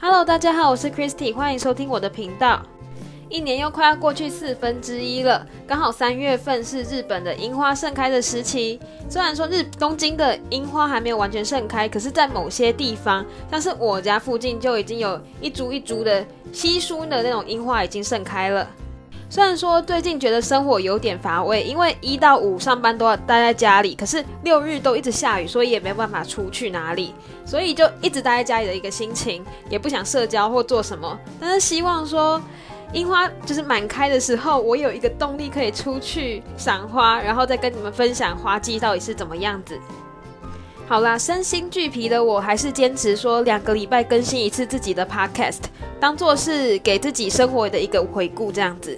Hello，大家好，我是 Christy，欢迎收听我的频道。一年又快要过去四分之一了，刚好三月份是日本的樱花盛开的时期。虽然说日东京的樱花还没有完全盛开，可是，在某些地方，像是我家附近，就已经有一株一株的稀疏的那种樱花已经盛开了。虽然说最近觉得生活有点乏味，因为一到五上班都要待在家里，可是六日都一直下雨，所以也没办法出去哪里，所以就一直待在家里的一个心情，也不想社交或做什么。但是希望说樱花就是满开的时候，我有一个动力可以出去赏花，然后再跟你们分享花季到底是怎么样子。好啦，身心俱疲的我，还是坚持说两个礼拜更新一次自己的 podcast，当做是给自己生活的一个回顾这样子。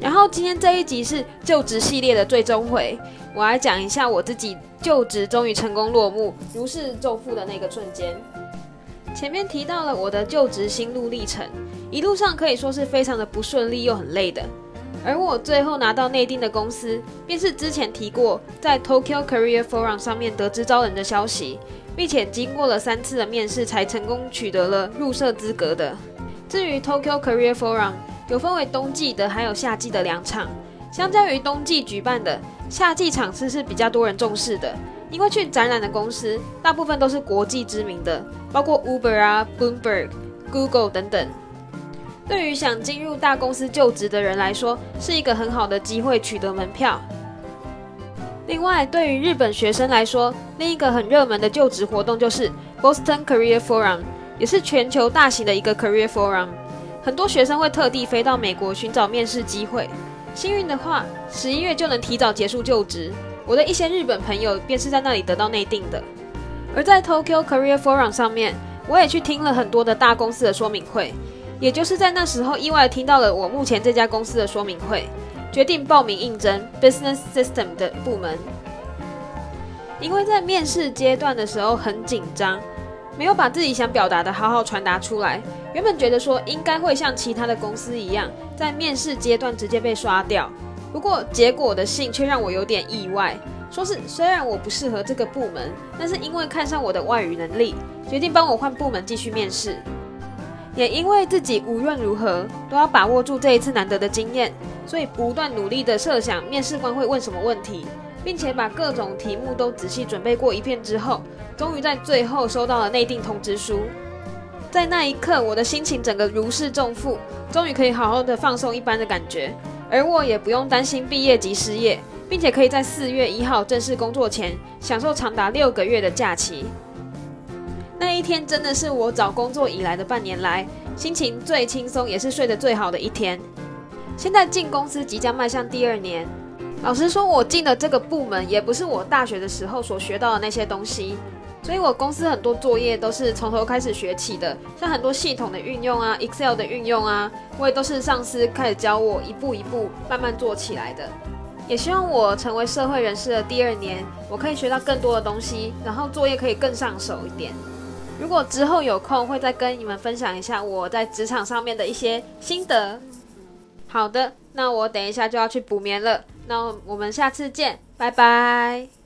然后今天这一集是就职系列的最终回，我来讲一下我自己就职终于成功落幕、如释重负的那个瞬间。前面提到了我的就职心路历程，一路上可以说是非常的不顺利又很累的。而我最后拿到内定的公司，便是之前提过在 Tokyo Career Forum 上面得知招人的消息，并且经过了三次的面试才成功取得了入社资格的。至于 Tokyo Career Forum，有分为冬季的，还有夏季的两场。相较于冬季举办的，夏季场次是比较多人重视的，因为去展览的公司大部分都是国际知名的，包括 Uber 啊、Bloomberg、Google 等等。对于想进入大公司就职的人来说，是一个很好的机会取得门票。另外，对于日本学生来说，另一个很热门的就职活动就是 Boston Career Forum，也是全球大型的一个 Career Forum。很多学生会特地飞到美国寻找面试机会，幸运的话，十一月就能提早结束就职。我的一些日本朋友便是在那里得到内定的。而在 Tokyo Career Forum 上面，我也去听了很多的大公司的说明会，也就是在那时候意外听到了我目前这家公司的说明会，决定报名应征 Business System 的部门。因为在面试阶段的时候很紧张。没有把自己想表达的好好传达出来。原本觉得说应该会像其他的公司一样，在面试阶段直接被刷掉。不过结果的信却让我有点意外，说是虽然我不适合这个部门，但是因为看上我的外语能力，决定帮我换部门继续面试。也因为自己无论如何都要把握住这一次难得的经验，所以不断努力的设想面试官会问什么问题。并且把各种题目都仔细准备过一遍之后，终于在最后收到了内定通知书。在那一刻，我的心情整个如释重负，终于可以好好的放松一般的感觉，而我也不用担心毕业及失业，并且可以在四月一号正式工作前，享受长达六个月的假期。那一天真的是我找工作以来的半年来心情最轻松，也是睡得最好的一天。现在进公司即将迈向第二年。老实说，我进的这个部门也不是我大学的时候所学到的那些东西，所以我公司很多作业都是从头开始学起的，像很多系统的运用啊，Excel 的运用啊，我也都是上司开始教我，一步一步慢慢做起来的。也希望我成为社会人士的第二年，我可以学到更多的东西，然后作业可以更上手一点。如果之后有空，会再跟你们分享一下我在职场上面的一些心得。好的，那我等一下就要去补眠了。那我们下次见，拜拜。